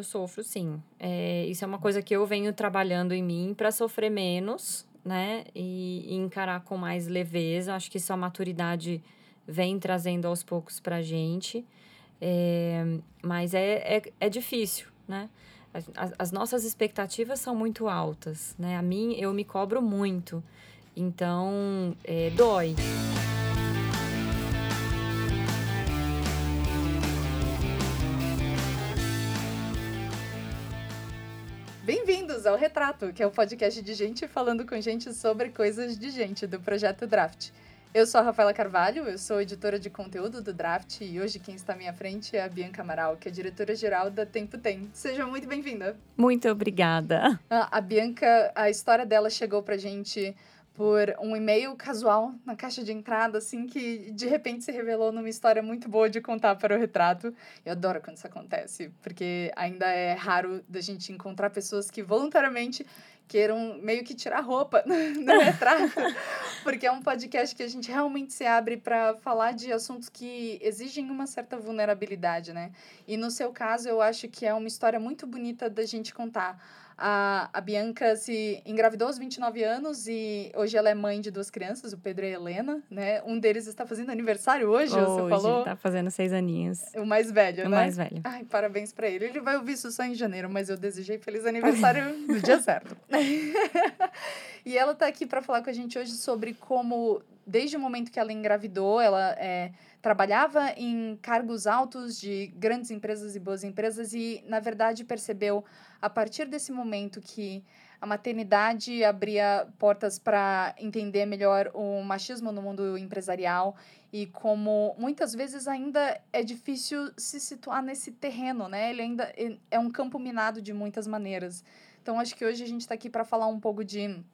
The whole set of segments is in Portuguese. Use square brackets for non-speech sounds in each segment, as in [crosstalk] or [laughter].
eu sofro sim. É, isso é uma coisa que eu venho trabalhando em mim para sofrer menos, né? E, e, encarar com mais leveza. Acho que isso a maturidade vem trazendo aos poucos pra gente. É, mas é, é, é difícil, né? As, as, nossas expectativas são muito altas, né? A mim, eu me cobro muito. Então, é, dói. Ao Retrato, que é o podcast de gente falando com gente sobre coisas de gente do projeto Draft. Eu sou a Rafaela Carvalho, eu sou editora de conteúdo do Draft e hoje quem está à minha frente é a Bianca Amaral, que é diretora-geral da Tempo Tem. Seja muito bem-vinda. Muito obrigada. A Bianca, a história dela chegou pra gente por um e-mail casual na caixa de entrada, assim, que de repente se revelou numa história muito boa de contar para o retrato. Eu adoro quando isso acontece, porque ainda é raro da gente encontrar pessoas que voluntariamente queiram meio que tirar roupa [laughs] no retrato, [laughs] porque é um podcast que a gente realmente se abre para falar de assuntos que exigem uma certa vulnerabilidade, né? E no seu caso, eu acho que é uma história muito bonita da gente contar a, a Bianca se engravidou aos 29 anos e hoje ela é mãe de duas crianças, o Pedro e a Helena, né? Um deles está fazendo aniversário hoje, hoje você falou? Hoje tá fazendo seis aninhos. O mais velho, o né? O mais velho. Ai, parabéns para ele. Ele vai ouvir isso só em janeiro, mas eu desejei feliz aniversário [laughs] no dia certo. [laughs] e ela está aqui para falar com a gente hoje sobre como, desde o momento que ela engravidou, ela é trabalhava em cargos altos de grandes empresas e boas empresas e, na verdade, percebeu a partir desse momento que a maternidade abria portas para entender melhor o machismo no mundo empresarial e como muitas vezes ainda é difícil se situar nesse terreno, né? Ele ainda é, é um campo minado de muitas maneiras. Então, acho que hoje a gente está aqui para falar um pouco de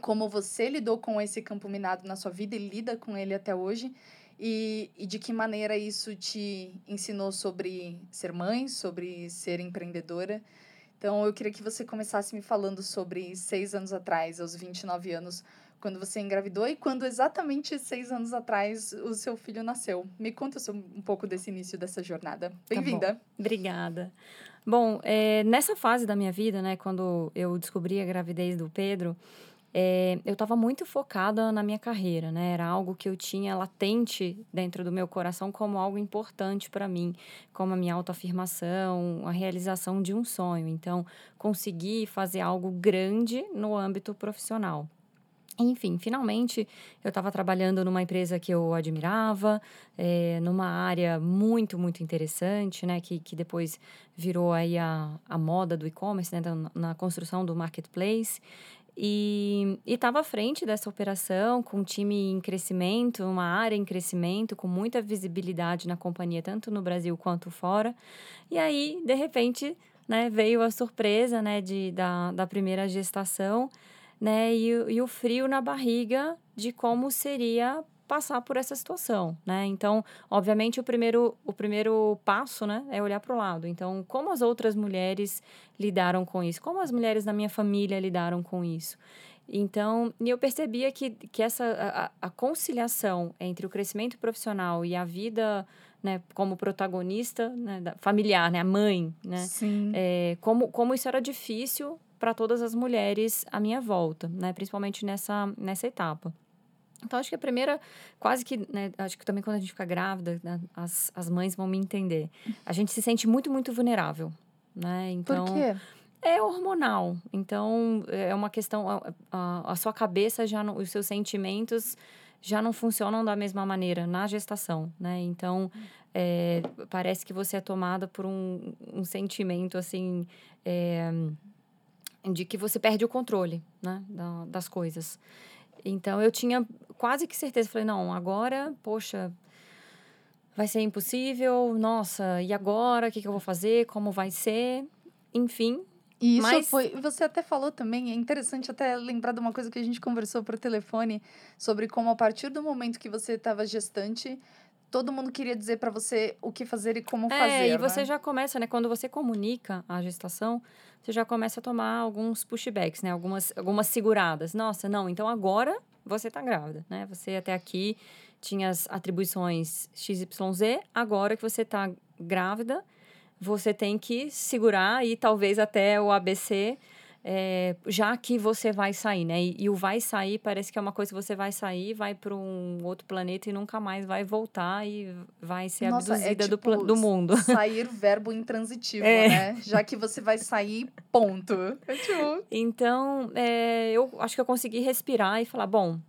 como você lidou com esse campo minado na sua vida e lida com ele até hoje e, e de que maneira isso te ensinou sobre ser mãe, sobre ser empreendedora. Então, eu queria que você começasse me falando sobre seis anos atrás, aos 29 anos, quando você engravidou e quando exatamente seis anos atrás o seu filho nasceu. Me conta um pouco desse início dessa jornada. Tá Bem-vinda. Tá Obrigada. Bom, é, nessa fase da minha vida, né, quando eu descobri a gravidez do Pedro, é, eu estava muito focada na minha carreira, né? Era algo que eu tinha latente dentro do meu coração como algo importante para mim, como a minha autoafirmação, a realização de um sonho. Então, consegui fazer algo grande no âmbito profissional. Enfim, finalmente eu estava trabalhando numa empresa que eu admirava, é, numa área muito, muito interessante, né? Que, que depois virou aí a, a moda do e-commerce, né? Na, na construção do marketplace. E estava à frente dessa operação, com um time em crescimento, uma área em crescimento, com muita visibilidade na companhia, tanto no Brasil quanto fora. E aí, de repente, né, veio a surpresa né, de, da, da primeira gestação né, e, e o frio na barriga de como seria passar por essa situação, né? Então, obviamente, o primeiro, o primeiro passo, né, é olhar para o lado. Então, como as outras mulheres lidaram com isso? Como as mulheres da minha família lidaram com isso? Então, e eu percebia que, que essa a, a conciliação entre o crescimento profissional e a vida né, como protagonista né, da, familiar, né, a mãe, né, Sim. É, como, como isso era difícil para todas as mulheres à minha volta, né, principalmente nessa, nessa etapa. Então, acho que a primeira, quase que, né, acho que também quando a gente fica grávida, né, as, as mães vão me entender. A gente se sente muito, muito vulnerável, né? Então, Por quê? É hormonal. Então, é uma questão, a, a, a sua cabeça já, não, os seus sentimentos já não funcionam da mesma maneira na gestação, né? Então, é, parece que você é tomada por um, um sentimento, assim, é, de que você perde o controle, né, da, das coisas. Então eu tinha quase que certeza, falei, não, agora, poxa, vai ser impossível, nossa, e agora? O que, que eu vou fazer? Como vai ser? Enfim. E isso mas... foi. Você até falou também, é interessante até lembrar de uma coisa que a gente conversou por telefone sobre como a partir do momento que você estava gestante, todo mundo queria dizer para você o que fazer e como é, fazer. E você né? já começa, né? Quando você comunica a gestação, você já começa a tomar alguns pushbacks, né? Algumas, algumas seguradas. Nossa, não, então agora você tá grávida, né? Você até aqui tinha as atribuições XYZ, agora que você tá grávida, você tem que segurar e talvez até o ABC é, já que você vai sair, né? E, e, o vai sair parece que é uma coisa que você vai sair, vai para um outro planeta e nunca mais vai voltar e vai ser Nossa, é abduzida é tipo do, do mundo. [laughs] Sair verbo intransitivo, é. né? Já que você vai sair, ponto. É tipo... Então, é, eu acho que eu consegui respirar e falar, bom,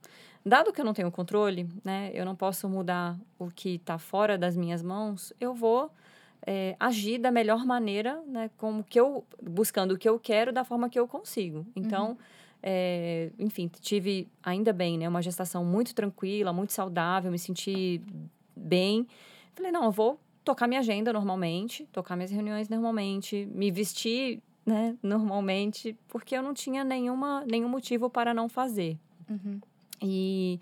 dado que eu não tenho controle, né? Eu não posso mudar o que está fora das minhas mãos, eu vou é, agir da melhor maneira, né, como que eu buscando o que eu quero da forma que eu consigo. Então, uhum. é, enfim, tive ainda bem, né, uma gestação muito tranquila, muito saudável, me senti bem. Falei, não, eu vou tocar minha agenda normalmente, tocar minhas reuniões normalmente, me vestir, né, normalmente, porque eu não tinha nenhuma nenhum motivo para não fazer. Uhum. E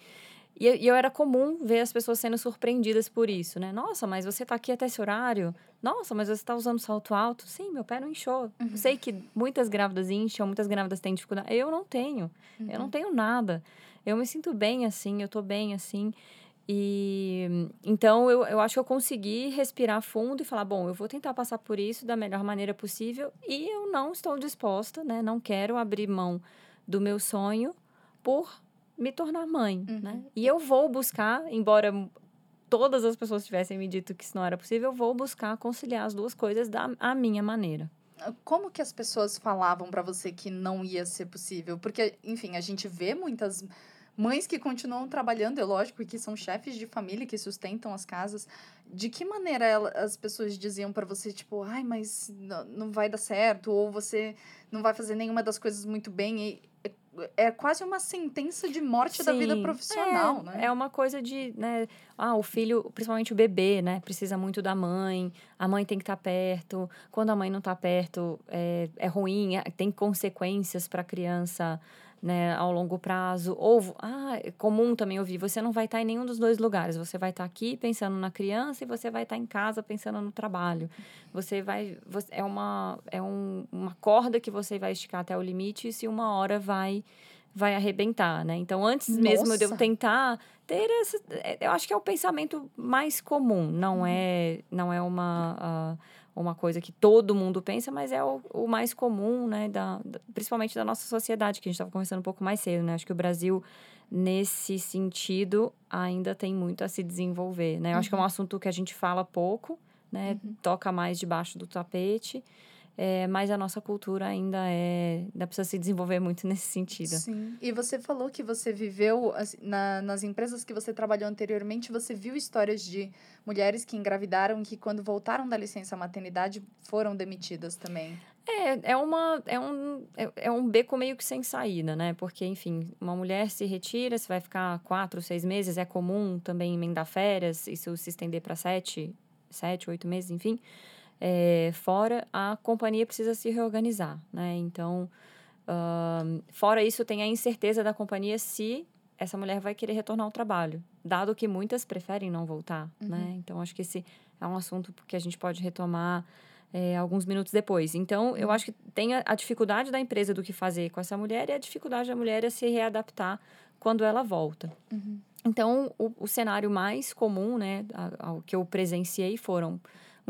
e, e eu era comum ver as pessoas sendo surpreendidas por isso, né? Nossa, mas você tá aqui até esse horário? Nossa, mas você está usando salto alto? Sim, meu pé não inchou. Uhum. Sei que muitas grávidas incham, muitas grávidas têm dificuldade. Eu não tenho. Uhum. Eu não uhum. tenho nada. Eu me sinto bem assim, eu tô bem assim. E então eu, eu acho que eu consegui respirar fundo e falar: bom, eu vou tentar passar por isso da melhor maneira possível e eu não estou disposta, né? Não quero abrir mão do meu sonho por me tornar mãe, uhum. né? E eu vou buscar, embora todas as pessoas tivessem me dito que isso não era possível, eu vou buscar conciliar as duas coisas da a minha maneira. Como que as pessoas falavam para você que não ia ser possível? Porque, enfim, a gente vê muitas mães que continuam trabalhando, é lógico, e que são chefes de família, que sustentam as casas. De que maneira ela, as pessoas diziam para você, tipo, ai, mas não, não vai dar certo, ou você não vai fazer nenhuma das coisas muito bem? E é quase uma sentença de morte Sim, da vida profissional, é, né? É uma coisa de, né? Ah, o filho, principalmente o bebê, né? Precisa muito da mãe, a mãe tem que estar tá perto. Quando a mãe não está perto, é, é ruim, é, tem consequências para a criança né, ao longo prazo. Ou, ah, é comum também ouvir, você não vai estar em nenhum dos dois lugares. Você vai estar aqui pensando na criança e você vai estar em casa pensando no trabalho. Você vai, você, é uma, é um, uma corda que você vai esticar até o limite e se uma hora vai vai arrebentar, né? Então, antes Nossa. mesmo de eu tentar ter essa, é, eu acho que é o pensamento mais comum, não uhum. é, não é uma uh, uma coisa que todo mundo pensa, mas é o, o mais comum, né, da, da, principalmente da nossa sociedade, que a gente estava conversando um pouco mais cedo, né? Acho que o Brasil, nesse sentido, ainda tem muito a se desenvolver, né? Eu uhum. acho que é um uhum. assunto que a gente fala pouco, né? Uhum. Toca mais debaixo do tapete, é, mas a nossa cultura ainda é. ainda precisa se desenvolver muito [laughs] nesse sentido. Sim. E você falou que você viveu, assim, na, nas empresas que você trabalhou anteriormente, você viu histórias de mulheres que engravidaram e que, quando voltaram da licença maternidade, foram demitidas também. É, é, uma, é, um, é, é um beco meio que sem saída, né? Porque, enfim, uma mulher se retira, você vai ficar quatro, seis meses, é comum também emendar férias, isso se estender para sete, sete, oito meses, enfim é, fora, a companhia precisa se reorganizar, né? Então, uh, fora isso, tem a incerteza da companhia se essa mulher vai querer retornar ao trabalho, dado que muitas preferem não voltar, uhum. né? Então, acho que esse é um assunto que a gente pode retomar é, alguns minutos depois. Então, eu uhum. acho que tem a, a, dificuldade da empresa do que fazer com essa mulher e a dificuldade da mulher a se readaptar quando ela volta. Uhum. Então, o, o, cenário mais comum, né, ao que eu presenciei foram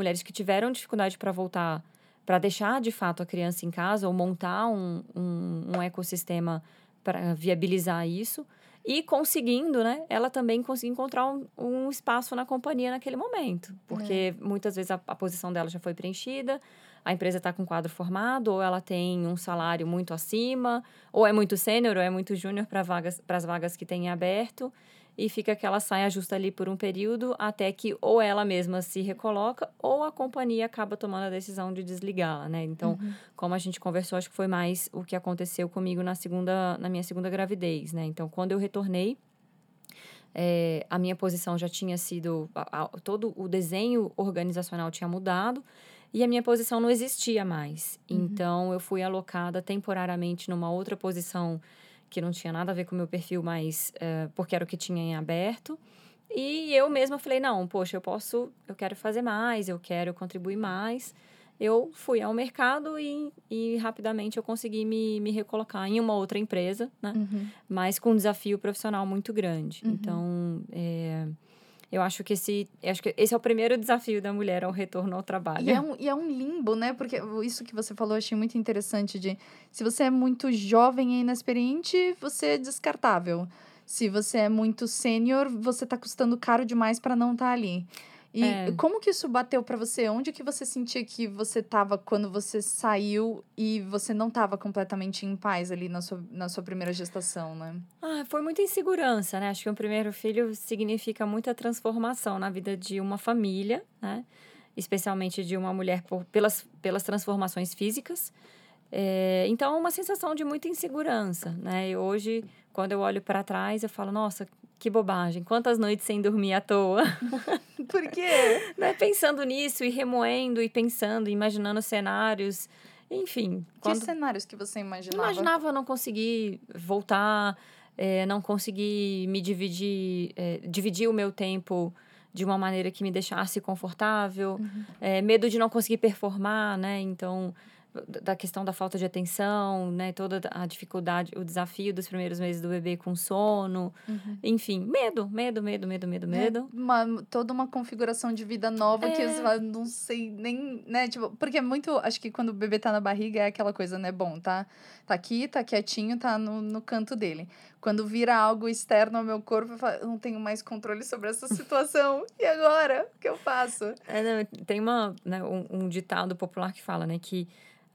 mulheres que tiveram dificuldade para voltar, para deixar de fato a criança em casa ou montar um, um, um ecossistema para viabilizar isso. E conseguindo, né? Ela também conseguir encontrar um, um espaço na companhia naquele momento. Porque é. muitas vezes a, a posição dela já foi preenchida, a empresa está com quadro formado, ou ela tem um salário muito acima, ou é muito sênior, ou é muito júnior para vagas, as vagas que tem aberto e fica que ela saia justa ali por um período até que ou ela mesma se recoloca ou a companhia acaba tomando a decisão de desligá-la, né? Então, uhum. como a gente conversou, acho que foi mais o que aconteceu comigo na segunda, na minha segunda gravidez, né? Então, quando eu retornei, é, a minha posição já tinha sido a, a, todo o desenho organizacional tinha mudado e a minha posição não existia mais. Uhum. Então, eu fui alocada temporariamente numa outra posição que não tinha nada a ver com o meu perfil, mas uh, porque era o que tinha em aberto. E eu mesma falei, não, poxa, eu posso, eu quero fazer mais, eu quero contribuir mais. Eu fui ao mercado e, e rapidamente eu consegui me, me recolocar em uma outra empresa, né? Uhum. Mas com um desafio profissional muito grande. Uhum. Então, é, eu acho que esse, acho que esse é o primeiro desafio da mulher ao retorno ao trabalho. E é um, e é um limbo, né? Porque isso que você falou eu achei muito interessante de se você é muito jovem e inexperiente, você é descartável. Se você é muito sênior, você tá custando caro demais para não estar tá ali. E é. como que isso bateu para você? Onde que você sentia que você estava quando você saiu e você não estava completamente em paz ali na sua, na sua primeira gestação, né? Ah, foi muita insegurança, né? Acho que um primeiro filho significa muita transformação na vida de uma família, né? Especialmente de uma mulher por, pelas, pelas transformações físicas. É, então, uma sensação de muita insegurança, né? E hoje, quando eu olho para trás, eu falo, nossa, que bobagem, quantas noites sem dormir à toa. [laughs] Por quê? né? Pensando nisso e remoendo e pensando, imaginando cenários, enfim. Que quando... cenários que você imaginava? Imaginava não conseguir voltar, é, não conseguir me dividir, é, dividir o meu tempo de uma maneira que me deixasse confortável, uhum. é, medo de não conseguir performar, né? Então, da questão da falta de atenção, né? Toda a dificuldade, o desafio dos primeiros meses do bebê com sono. Uhum. Enfim, medo, medo, medo, medo, medo, é, medo. Uma, toda uma configuração de vida nova é... que eu não sei nem, né? Tipo, porque é muito. Acho que quando o bebê tá na barriga é aquela coisa, né? Bom, tá, tá aqui, tá quietinho, tá no, no canto dele. Quando vira algo externo ao meu corpo, eu, falo, eu não tenho mais controle sobre essa [laughs] situação. e agora? O que eu faço? É, não, tem uma, né, um, um ditado popular que fala, né? Que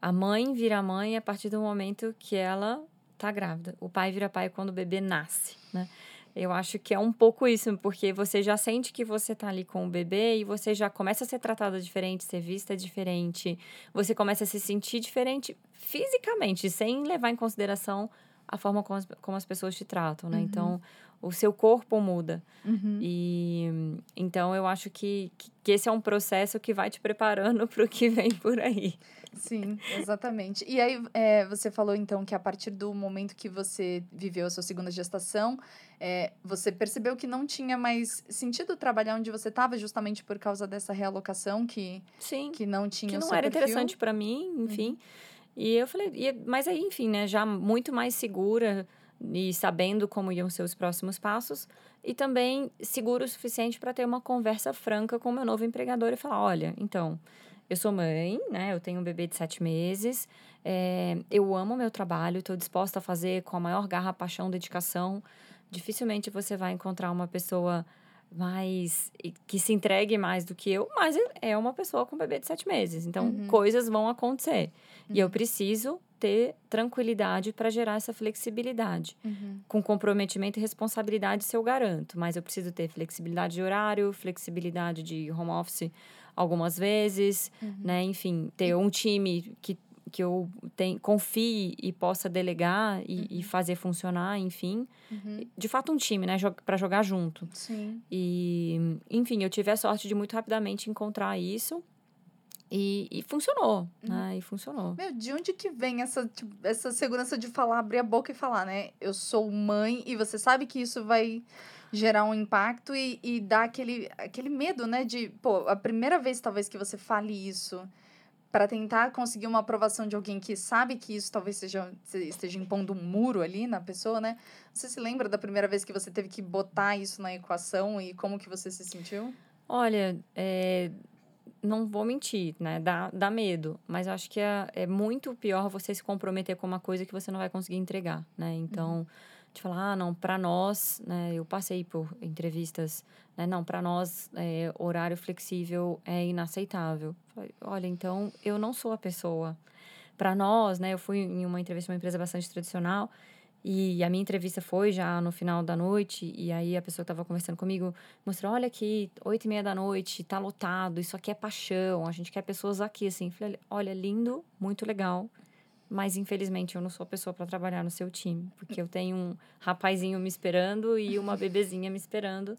a mãe vira mãe a partir do momento que ela tá grávida. O pai vira pai quando o bebê nasce, né? Eu acho que é um pouco isso, porque você já sente que você tá ali com o bebê e você já começa a ser tratada diferente, ser vista diferente. Você começa a se sentir diferente fisicamente, sem levar em consideração a forma como as, como as pessoas te tratam, né? Uhum. Então, o seu corpo muda. Uhum. E então eu acho que, que esse é um processo que vai te preparando [laughs] para o que vem por aí. Sim, exatamente. E aí, é, você falou então que a partir do momento que você viveu a sua segunda gestação, é, você percebeu que não tinha mais sentido trabalhar onde você estava, justamente por causa dessa realocação que, Sim, que não tinha que não era perfil. interessante para mim, enfim. Uhum. E eu falei, e, mas aí, enfim, né, já muito mais segura e sabendo como iam ser os próximos passos, e também seguro o suficiente para ter uma conversa franca com o meu novo empregador e falar: olha, então, eu sou mãe, né? Eu tenho um bebê de sete meses, é, eu amo meu trabalho, estou disposta a fazer com a maior garra, paixão, dedicação. Dificilmente você vai encontrar uma pessoa mais que se entregue mais do que eu, mas é uma pessoa com um bebê de sete meses. Então, uhum. coisas vão acontecer. Uhum. E eu uhum. preciso ter tranquilidade para gerar essa flexibilidade. Uhum. Com comprometimento e responsabilidade, se eu garanto. Mas eu preciso ter flexibilidade de horário, flexibilidade de home office algumas vezes, uhum. né? Enfim, ter um time que que eu tem, confie e possa delegar e, uhum. e fazer funcionar, enfim. Uhum. De fato, um time, né? para jogar junto. Sim. E, enfim, eu tive a sorte de muito rapidamente encontrar isso. E, e funcionou, uhum. né? E funcionou. Meu, de onde que vem essa, tipo, essa segurança de falar, abrir a boca e falar, né? Eu sou mãe e você sabe que isso vai gerar um impacto e, e dar aquele, aquele medo, né? De, pô, a primeira vez talvez que você fale isso para tentar conseguir uma aprovação de alguém que sabe que isso talvez seja esteja impondo um muro ali na pessoa, né? Você se lembra da primeira vez que você teve que botar isso na equação e como que você se sentiu? Olha, é, não vou mentir, né? Dá, dá medo, mas acho que é, é muito pior você se comprometer com uma coisa que você não vai conseguir entregar, né? Então, uhum. De falar, ah, não, para nós, né? Eu passei por entrevistas, né? Não, para nós, é, horário flexível é inaceitável. Olha, então, eu não sou a pessoa. Para nós, né? Eu fui em uma entrevista uma empresa bastante tradicional e a minha entrevista foi já no final da noite, e aí a pessoa que estava conversando comigo mostrou: olha aqui, oito e meia da noite, tá lotado, isso aqui é paixão, a gente quer pessoas aqui, assim. Falei: olha, lindo, muito legal, mas infelizmente eu não sou a pessoa para trabalhar no seu time, porque eu tenho um rapazinho me esperando e uma bebezinha me esperando.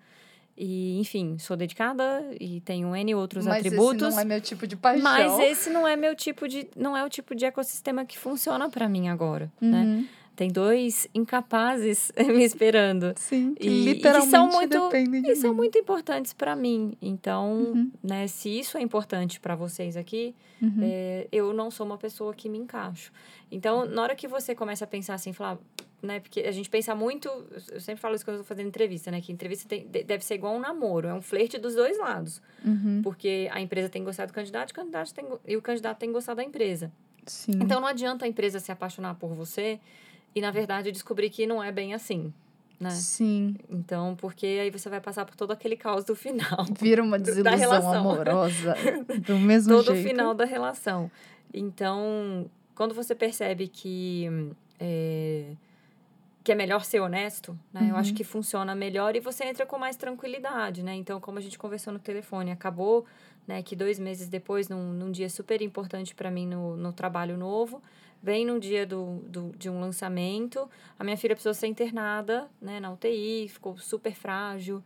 E, enfim, sou dedicada e tenho N outros mas atributos. Mas esse não é meu tipo de paixão. Mas esse não é meu tipo de... Não é o tipo de ecossistema que funciona para mim agora, né? uhum. né? Tem dois incapazes [laughs] me esperando. Sim, que e, literalmente e que são muito, de e são muito importantes para mim. Então, uhum. né, se isso é importante para vocês aqui, uhum. é, eu não sou uma pessoa que me encaixo. Então, na hora que você começa a pensar assim, falar, né? Porque a gente pensa muito, eu sempre falo isso quando eu estou fazendo entrevista, né? Que entrevista tem, deve ser igual um namoro, é um flerte dos dois lados. Uhum. Porque a empresa tem gostado do candidato, o candidato tem, e o candidato tem gostado da empresa. Sim. Então não adianta a empresa se apaixonar por você e, na verdade, descobrir que não é bem assim. Né? Sim. Então, porque aí você vai passar por todo aquele caos do final. [laughs] Vira uma desilusão amorosa [laughs] do mesmo todo o jeito. final da relação. Então, quando você percebe que é, que é melhor ser honesto, né? Eu acho Uhum. que funciona melhor e você entra com mais tranquilidade, né? Então, como a gente conversou no telefone, acabou, né? Que dois meses depois, num, num dia super importante para mim no, no trabalho novo, vem num dia do, do, de um lançamento, a minha filha precisou ser internada, né? Na UTI, ficou super frágil.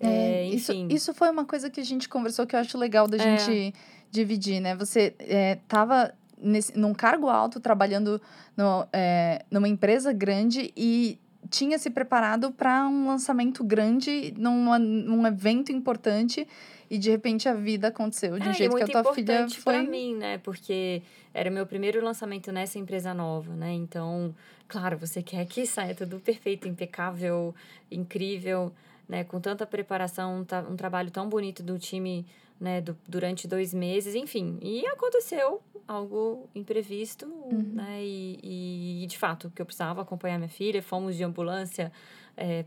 É, isso, enfim. isso foi uma coisa que a gente conversou que eu acho legal da É. gente dividir, né? Você é, tava nesse, num cargo alto, trabalhando no, é, numa empresa grande e tinha se preparado para um lançamento grande, numa, num evento importante, e de repente a vida aconteceu de um É, jeito que a tua filha foi. para mim, né? Porque era meu primeiro lançamento nessa empresa nova, né? Então, claro, você quer que saia tudo perfeito, impecável, incrível, né? Com tanta preparação, um, tra- trabalho tão bonito do time, né? Du- durante dois meses, enfim. E aconteceu algo imprevisto, né? E, e, de fato, que eu precisava acompanhar minha filha, fomos de ambulância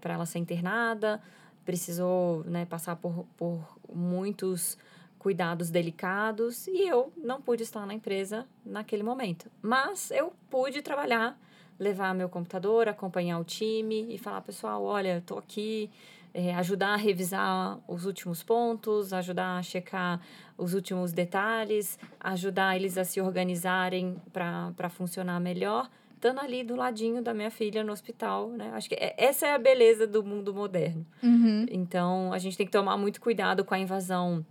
para ela ser internada, precisou, né? Passar por, por muitos cuidados delicados e eu não pude estar na empresa naquele momento. Mas eu pude trabalhar, levar meu computador, acompanhar o time e falar, pessoal, olha, estou aqui, é, ajudar a revisar os últimos pontos, ajudar a checar os últimos detalhes, ajudar eles a se organizarem para funcionar melhor, estando ali do ladinho da minha filha no hospital, né? Acho que é- essa é a beleza do mundo moderno. Uhum. Então, a gente tem que tomar muito cuidado com a invasão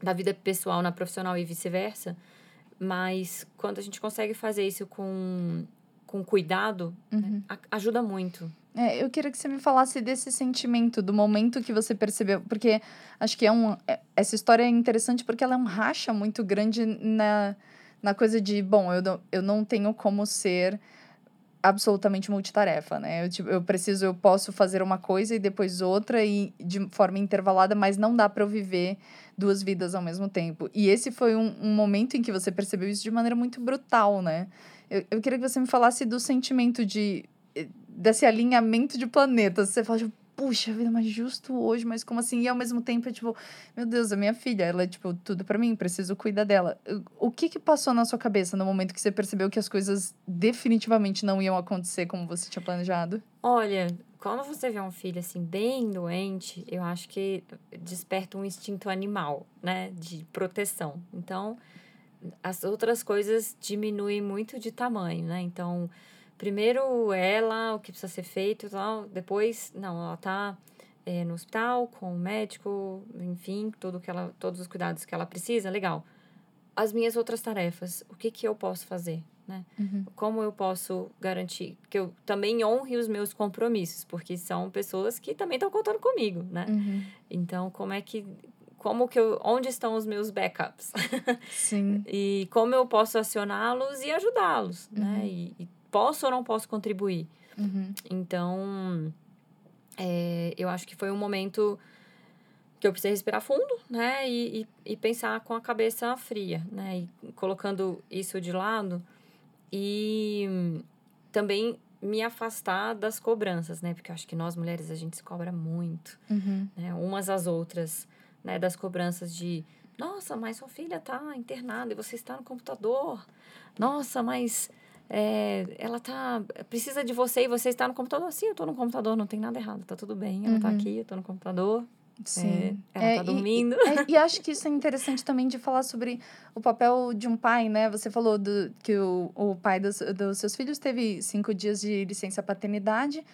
da vida pessoal na profissional e vice-versa. Mas quando a gente consegue fazer isso com, com cuidado, Uhum. a- ajuda muito. É, eu queria que você me falasse desse sentimento, do momento que você percebeu, porque acho que é um, é- essa história é interessante porque ela é um racha muito grande na, na coisa de, bom, eu não, eu não tenho como ser absolutamente multitarefa, né? Eu, tipo, eu preciso, eu posso fazer uma coisa e depois outra e de forma intervalada, mas não dá para eu viver duas vidas ao mesmo tempo. E esse foi um, um momento em que você percebeu isso de maneira muito brutal, né? Eu, eu queria que você me falasse do sentimento de desse alinhamento de planetas. Você fala, tipo, puxa vida, mas justo hoje, mas como assim? E ao mesmo tempo é tipo, meu Deus, a minha filha, ela é tipo tudo pra mim, preciso cuidar dela. O que que passou na sua cabeça no momento que você percebeu que as coisas definitivamente não iam acontecer como você tinha planejado? Olha, quando você vê um filho assim, bem doente, eu acho que desperta um instinto animal, né? De proteção. Então, as outras coisas diminuem muito de tamanho, né? Então, primeiro ela, o que precisa ser feito e tal. Depois, não, ela tá eh, no hospital com o médico, enfim, tudo que ela, todos os cuidados que ela precisa, legal. As minhas outras tarefas, o que que eu posso fazer, né? Como eu posso garantir que eu também honre os meus compromissos, porque são pessoas que também estão contando comigo, né? Uhum. Então, como é que como que eu, onde estão os meus backups? [laughs] Sim. e como eu posso acioná-los e ajudá-los, né? Uhum. E, e posso ou não posso contribuir? Uhum. Então, é, eu acho que foi um momento que eu precisei respirar fundo, né? E, e, e pensar com a cabeça fria, né? E colocando isso de lado e também me afastar das cobranças, né? Porque eu acho que nós mulheres a gente se cobra muito, Uhum. né? Umas às outras, né? Das cobranças de nossa, mas sua filha tá internada e você está no computador. Nossa, mas é, ela tá precisa de você e você está no computador. Sim, eu tô no computador, não tem nada errado, tá tudo bem. Ela tá Uhum. aqui, eu tô no computador. Sim. É, ela tá e- dormindo. é, e acho que isso é interessante também de falar sobre o papel de um pai, né? Você falou do, que o, o pai dos, dos seus filhos teve cinco dias de licença paternidade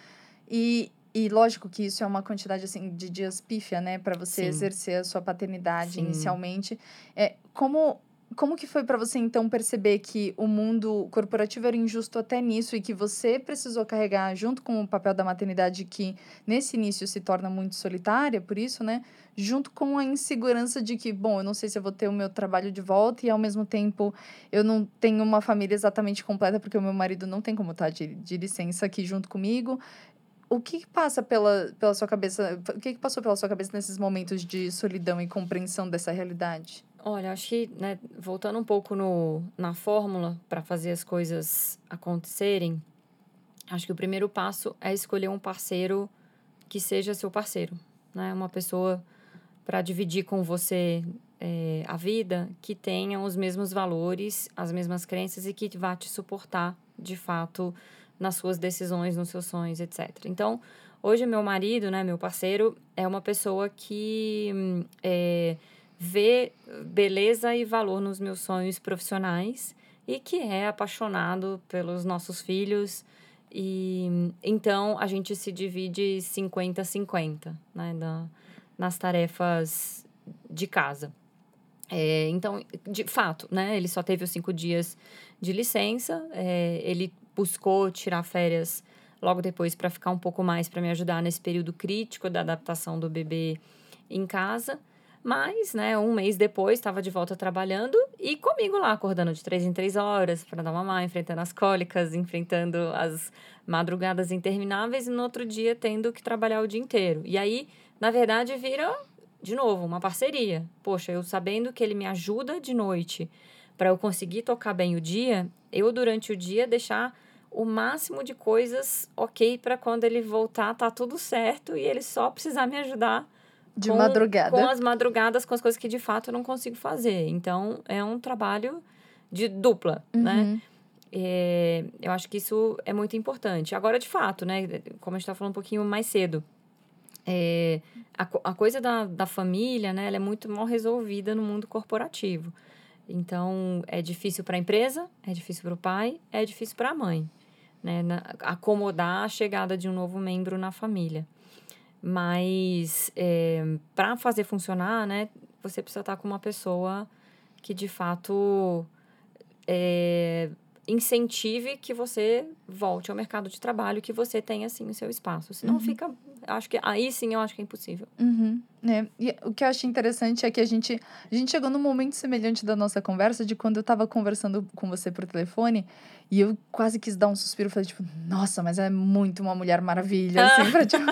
e, e lógico que isso é uma quantidade assim de dias pífia, né? Para você Sim. exercer a sua paternidade Sim. inicialmente. É, como como que foi para você então perceber que o mundo corporativo era injusto até nisso e que você precisou carregar junto com o papel da maternidade que nesse início se torna muito solitária, por isso, né? Junto com a insegurança de que, bom, eu não sei se eu vou ter o meu trabalho de volta e ao mesmo tempo eu não tenho uma família exatamente completa porque o meu marido não tem como estar de, de licença aqui junto comigo. O que, que passa pela, pela sua cabeça? O que, que passou pela sua cabeça nesses momentos de solidão e compreensão dessa realidade? Olha, acho que, né, voltando um pouco no, na fórmula para fazer as coisas acontecerem, acho que o primeiro passo é escolher um parceiro que seja seu parceiro, né? Uma pessoa para dividir com você é, a vida que tenha os mesmos valores, as mesmas crenças e que vá te suportar, de fato, nas suas decisões, nos seus sonhos, etc. Então, hoje meu marido, né, meu parceiro, é uma pessoa que é, vê beleza e valor nos meus sonhos profissionais e que é apaixonado pelos nossos filhos. E então a gente se divide 50-50 né, da, nas tarefas de casa. É, então, de fato, né, ele só teve os cinco dias de licença, é, ele buscou tirar férias logo depois para ficar um pouco mais para me ajudar nesse período crítico da adaptação do bebê em casa. Mas, né, um mês depois, estava de volta trabalhando e comigo lá, acordando de três em três horas para dar mamar, enfrentando as cólicas, enfrentando as madrugadas intermináveis e no outro dia tendo que trabalhar o dia inteiro. E aí, na verdade, vira, de novo, uma parceria. Poxa, eu sabendo que ele me ajuda de noite para eu conseguir tocar bem o dia, eu durante o dia deixar o máximo de coisas ok para quando ele voltar tá tudo certo e ele só precisar me ajudar de com, madrugada. Com as madrugadas, com as coisas que de fato eu não consigo fazer. Então, é um trabalho de dupla, né? uhum. né? É, eu acho que isso é muito importante. Agora, de fato, né? Como a gente estava falando um pouquinho mais cedo, é, a, a coisa da, da família, né? Ela é muito mal resolvida no mundo corporativo. Então, é difícil para a empresa, é difícil para o pai, é difícil para a mãe, né? Na, acomodar a chegada de um novo membro na família. Mas é, eh, para fazer funcionar, né, você precisa estar com uma pessoa que de fato é, incentive que você volte ao mercado de trabalho, que você tenha assim o seu espaço. Senão uhum. fica acho que aí sim eu acho que é impossível. Uhum. É, e o que eu acho interessante é que a gente, a gente chegou num momento semelhante da nossa conversa, de quando eu estava conversando com você por telefone, e eu quase quis dar um suspiro, falei, tipo, nossa, mas é muito uma mulher maravilha, assim, [laughs] pra, tipo,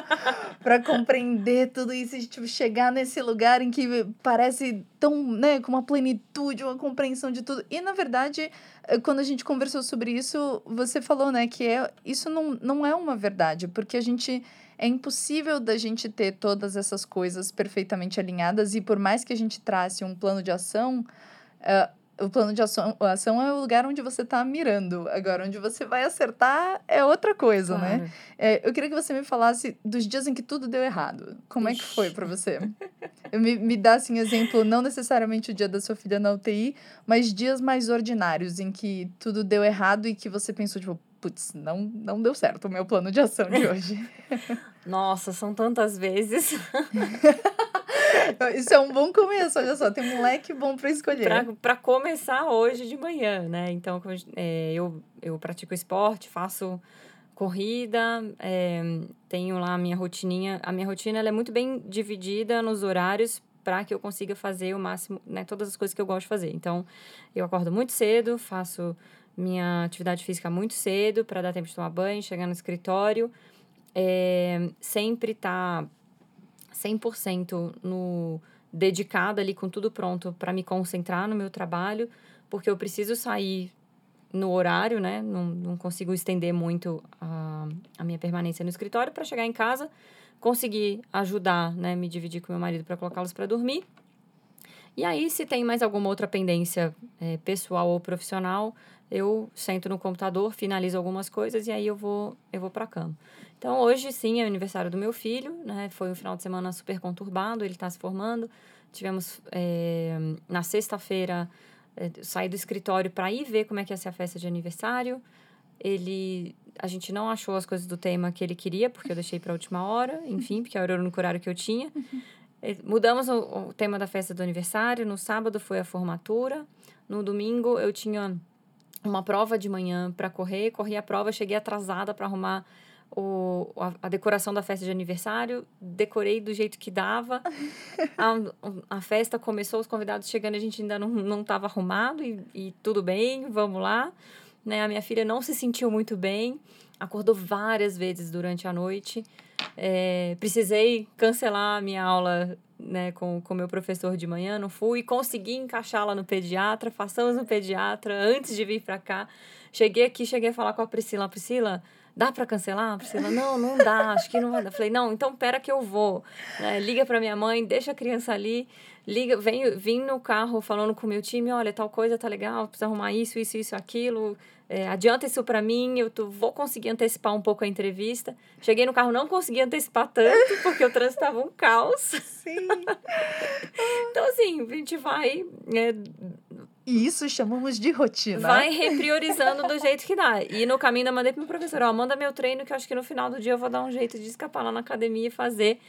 pra compreender tudo isso e, tipo, chegar nesse lugar em que parece tão, né, com uma plenitude, uma compreensão de tudo. E, na verdade, eh, quando a gente conversou sobre isso, você falou, né, que é, isso não, não é uma verdade, porque a gente é impossível da gente ter todas essas coisas perfeitamente alinhadas e por mais que a gente trace um plano de ação, uh, o plano de ação, ação é o lugar onde você está mirando. Agora, onde você vai acertar é outra coisa, né? claro. né? É, eu queria que você me falasse dos dias em que tudo deu errado. Como Ixi. é que foi para você? me, me dá, assim, exemplo, não necessariamente o dia da sua filha na UTI, mas dias mais ordinários em que tudo deu errado e que você pensou, tipo, putz, não, não deu certo o meu plano de ação de [laughs] hoje. Nossa, são tantas vezes. Isso é um bom começo, olha só, tem um leque bom para escolher. Para começar hoje de manhã, né? Então, é, eu, eu pratico esporte, faço corrida, é, tenho lá a minha rotininha. A minha rotina ela é muito bem dividida nos horários para que eu consiga fazer o máximo, né, todas as coisas que eu gosto de fazer. Então, eu acordo muito cedo, faço minha atividade física muito cedo para dar tempo de tomar banho, chegar no escritório. É, sempre tá 100% no dedicada ali com tudo pronto para me concentrar no meu trabalho, porque eu preciso sair no horário, né? Não, não consigo estender muito a, a minha permanência no escritório para chegar em casa, conseguir ajudar, né? Me dividir com meu marido para colocá-los para dormir. E aí, se tem mais alguma outra pendência é, pessoal ou profissional, eu sento no computador, finalizo algumas coisas e aí eu vou, eu vou para cama. Então, hoje sim é o aniversário do meu filho, né? Foi um final de semana super conturbado, ele está se formando. Tivemos é, na sexta-feira é, sair do escritório para ir ver como é que ia ser a festa de aniversário. Ele a gente não achou as coisas do tema que ele queria, porque eu deixei para última hora, enfim, porque era o único horário que eu tinha. Mudamos o, o tema da festa do aniversário. No sábado foi a formatura. No domingo eu tinha uma prova de manhã para correr, corri a prova, cheguei atrasada para arrumar o, a, a, decoração da festa de aniversário, decorei do jeito que dava. [laughs] A, a festa começou, os convidados chegando, a gente ainda não, não estava arrumado e, e tudo bem, vamos lá. Né? A minha filha não se sentiu muito bem, acordou várias vezes durante a noite. É, precisei cancelar a minha aula né, com o meu professor de manhã, não fui, consegui encaixá-la no pediatra, passamos no pediatra antes de vir para cá. Cheguei aqui, cheguei a falar com a Priscila, Priscila, dá para cancelar? Priscila, não, não dá, acho que não vai dar. Falei, não, então pera que eu vou. Né? Liga para minha mãe, deixa a criança ali, liga, vem, vim no carro falando com o meu time, olha, tal coisa tá legal, precisa arrumar isso, isso, isso, aquilo é, adianta isso para mim, eu tô, vou conseguir antecipar um pouco a entrevista. Cheguei no carro, não consegui antecipar tanto, porque o trânsito estava um caos. Sim. [laughs] então, assim, a gente vai. É, e isso chamamos de rotina. Vai repriorizando do jeito que dá. E no caminho eu mandei pro meu professor, ó, manda meu treino que eu acho que no final do dia eu vou dar um jeito de escapar lá na academia e fazer.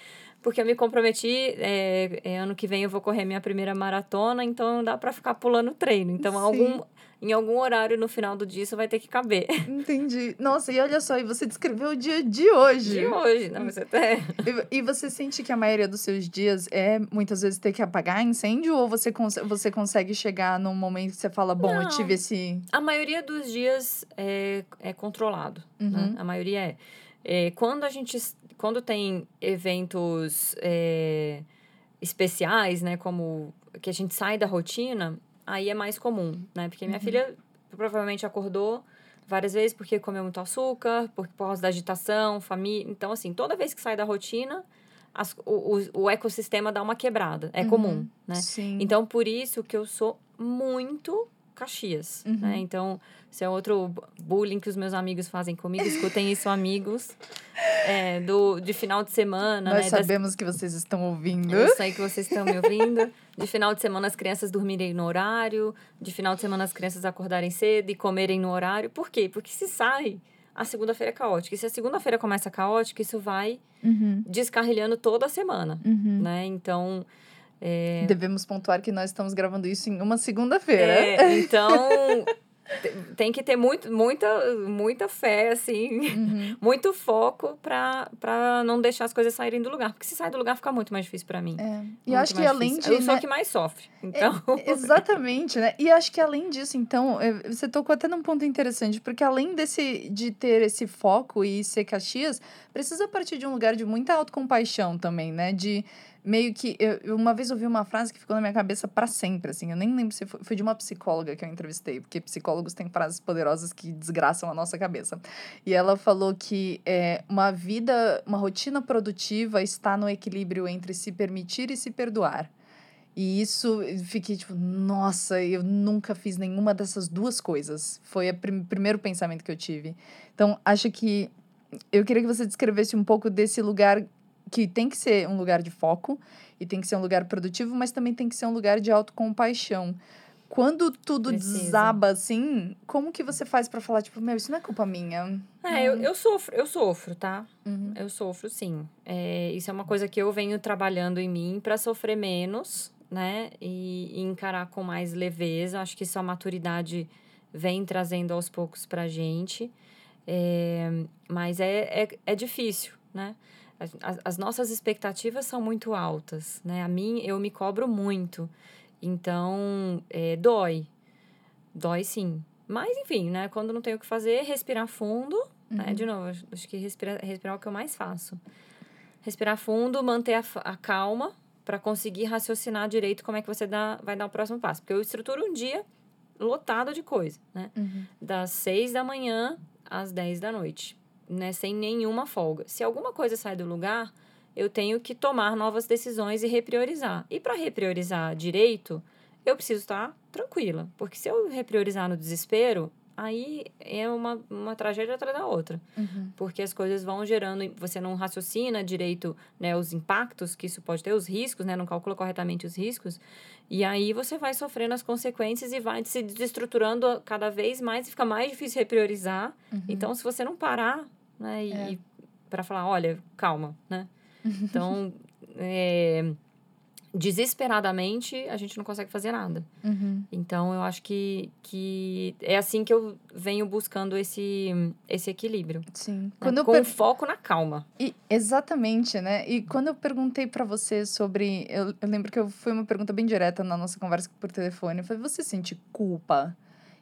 Porque eu me comprometi, é, é, ano que vem eu vou correr minha primeira maratona, então não dá para ficar pulando treino. Então, algum, em algum horário no final do dia isso vai ter que caber. [laughs] Entendi. Nossa, e olha só, e você descreveu o dia de hoje. De hoje, não, você tá... e, e você sente que a maioria dos seus dias é muitas vezes ter que apagar incêndio ou você, cons você consegue chegar num momento que você fala, bom, não, eu tive esse. A maioria dos dias é, é controlado. Uhum. Né? A maioria é. é. Quando a gente. Quando tem eventos é, especiais, né? Como que a gente sai da rotina, aí é mais comum, né? Porque minha uhum. filha provavelmente acordou várias vezes porque comeu muito açúcar, por, por causa da agitação, família. Então, assim, toda vez que sai da rotina, as, o, o, o ecossistema dá uma quebrada. É uhum. comum, né? Sim. Então, por isso que eu sou muito Caxias, né? uhum. né? Então, se é outro bullying que os meus amigos fazem comigo, escutem isso, amigos. É, do, de final de semana, Nós né? sabemos das... que vocês estão ouvindo. Eu sei que vocês estão me ouvindo. De final de semana as crianças dormirem no horário, de final de semana as crianças acordarem cedo e comerem no horário. Por quê? Porque se sai, a segunda-feira é caótica. E se a segunda-feira começa caótica, isso vai uhum. descarrilhando toda a semana, uhum. né? Então... É... Devemos pontuar que nós estamos gravando isso em uma segunda-feira. É, [laughs] então, tem que ter muito, muita, muita fé, assim, uhum. [laughs] muito foco para não deixar as coisas saírem do lugar. Porque se sai do lugar, fica muito mais difícil para mim. É. E acho que além difícil. de. Eu sou né? que mais sofre. Então. É, exatamente, né? E acho que além disso, então, é, você tocou até num ponto interessante, porque além desse, de ter esse foco e ser Caxias, precisa partir de um lugar de muita autocompaixão também, né? De meio que. Eu, uma vez ouvi uma frase que ficou na minha cabeça para sempre, assim. Eu nem lembro se foi, foi de uma psicóloga que eu entrevistei, porque psicólogos têm frases poderosas que desgraçam a nossa cabeça. E ela falou que é, uma vida, uma rotina produtiva está no equilíbrio entre se permitir e se perdoar. E isso, fiquei tipo, nossa, eu nunca fiz nenhuma dessas duas coisas. Foi o prim primeiro pensamento que eu tive. Então, acho que eu queria que você descrevesse um pouco desse lugar que tem que ser um lugar de foco e tem que ser um lugar produtivo, mas também tem que ser um lugar de autocompaixão. Quando tudo Precisa. desaba assim, como que você faz para falar, tipo, meu, isso não é culpa minha? É, eu, eu sofro, eu sofro, tá? Uhum. Eu sofro, sim. É, isso é uma coisa que eu venho trabalhando em mim para sofrer menos, né? E, e, encarar com mais leveza. Acho que isso a maturidade vem trazendo aos poucos pra gente. É, mas é, é, é difícil, né? As, as nossas expectativas são muito altas, né? A mim, eu me cobro muito. Então, é, dói. Dói sim. Mas, enfim, né? Quando não tenho o que fazer, respirar fundo. Né? Uhum. Né? De novo, acho que respirar, respirar é o que eu mais faço. Respirar fundo, manter a, a calma para conseguir raciocinar direito como é que você dá, vai dar o próximo passo. Porque eu estruturo um dia lotado de coisa, né? Uhum. Das seis da manhã às dez da noite né, sem nenhuma folga. Se alguma coisa sai do lugar, eu tenho que tomar novas decisões e repriorizar. E para repriorizar direito, eu preciso estar tranquila, porque se eu repriorizar no desespero, aí é uma, uma tragédia atrás da outra. Uhum. Porque as coisas vão gerando, você não raciocina direito né, os impactos que isso pode ter, os riscos, né, não calcula corretamente os riscos, e aí você vai sofrendo as consequências e vai se desestruturando cada vez mais e fica mais difícil repriorizar. Uhum. Então, se você não parar, né, e, é. para falar, olha, calma, né? [laughs] Então, é, desesperadamente, a gente não consegue fazer nada. Uhum. Então, eu acho que, que é assim que eu venho buscando esse, esse equilíbrio. Sim. né? Com per- foco na calma. E, exatamente, né? E quando eu perguntei pra você sobre. Eu, eu lembro que eu, foi uma pergunta bem direta na nossa conversa por telefone. Eu falei, você sente culpa?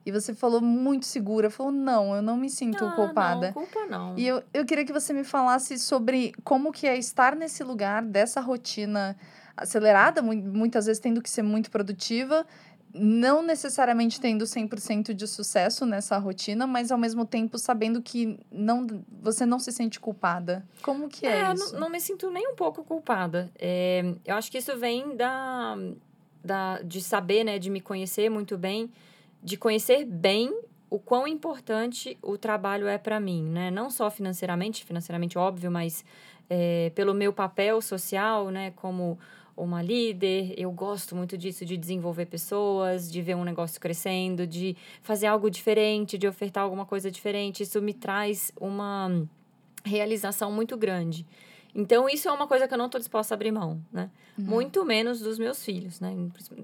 E você falou muito segura. Falou, não, eu não me sinto Ah, culpada. Não, culpa não. E eu, eu queria que você me falasse sobre como que é estar nesse lugar dessa rotina acelerada, mui- muitas vezes tendo que ser muito produtiva, não necessariamente tendo 100% de sucesso nessa rotina, mas ao mesmo tempo sabendo que não, você não se sente culpada. Como que é, É, isso? não, não me sinto nem um pouco culpada. É, eu acho que isso vem da, da, de saber, né, de me conhecer muito bem, de conhecer bem o quão importante o trabalho é para mim, né? Não só financeiramente, financeiramente óbvio, mas é, pelo meu papel social, né, como uma líder, eu gosto muito disso, de desenvolver pessoas, de ver um negócio crescendo, de fazer algo diferente, de ofertar alguma coisa diferente. Isso me traz uma realização muito grande. Então, isso é uma coisa que eu não estou disposta a abrir mão, né? Muito menos dos meus filhos, né?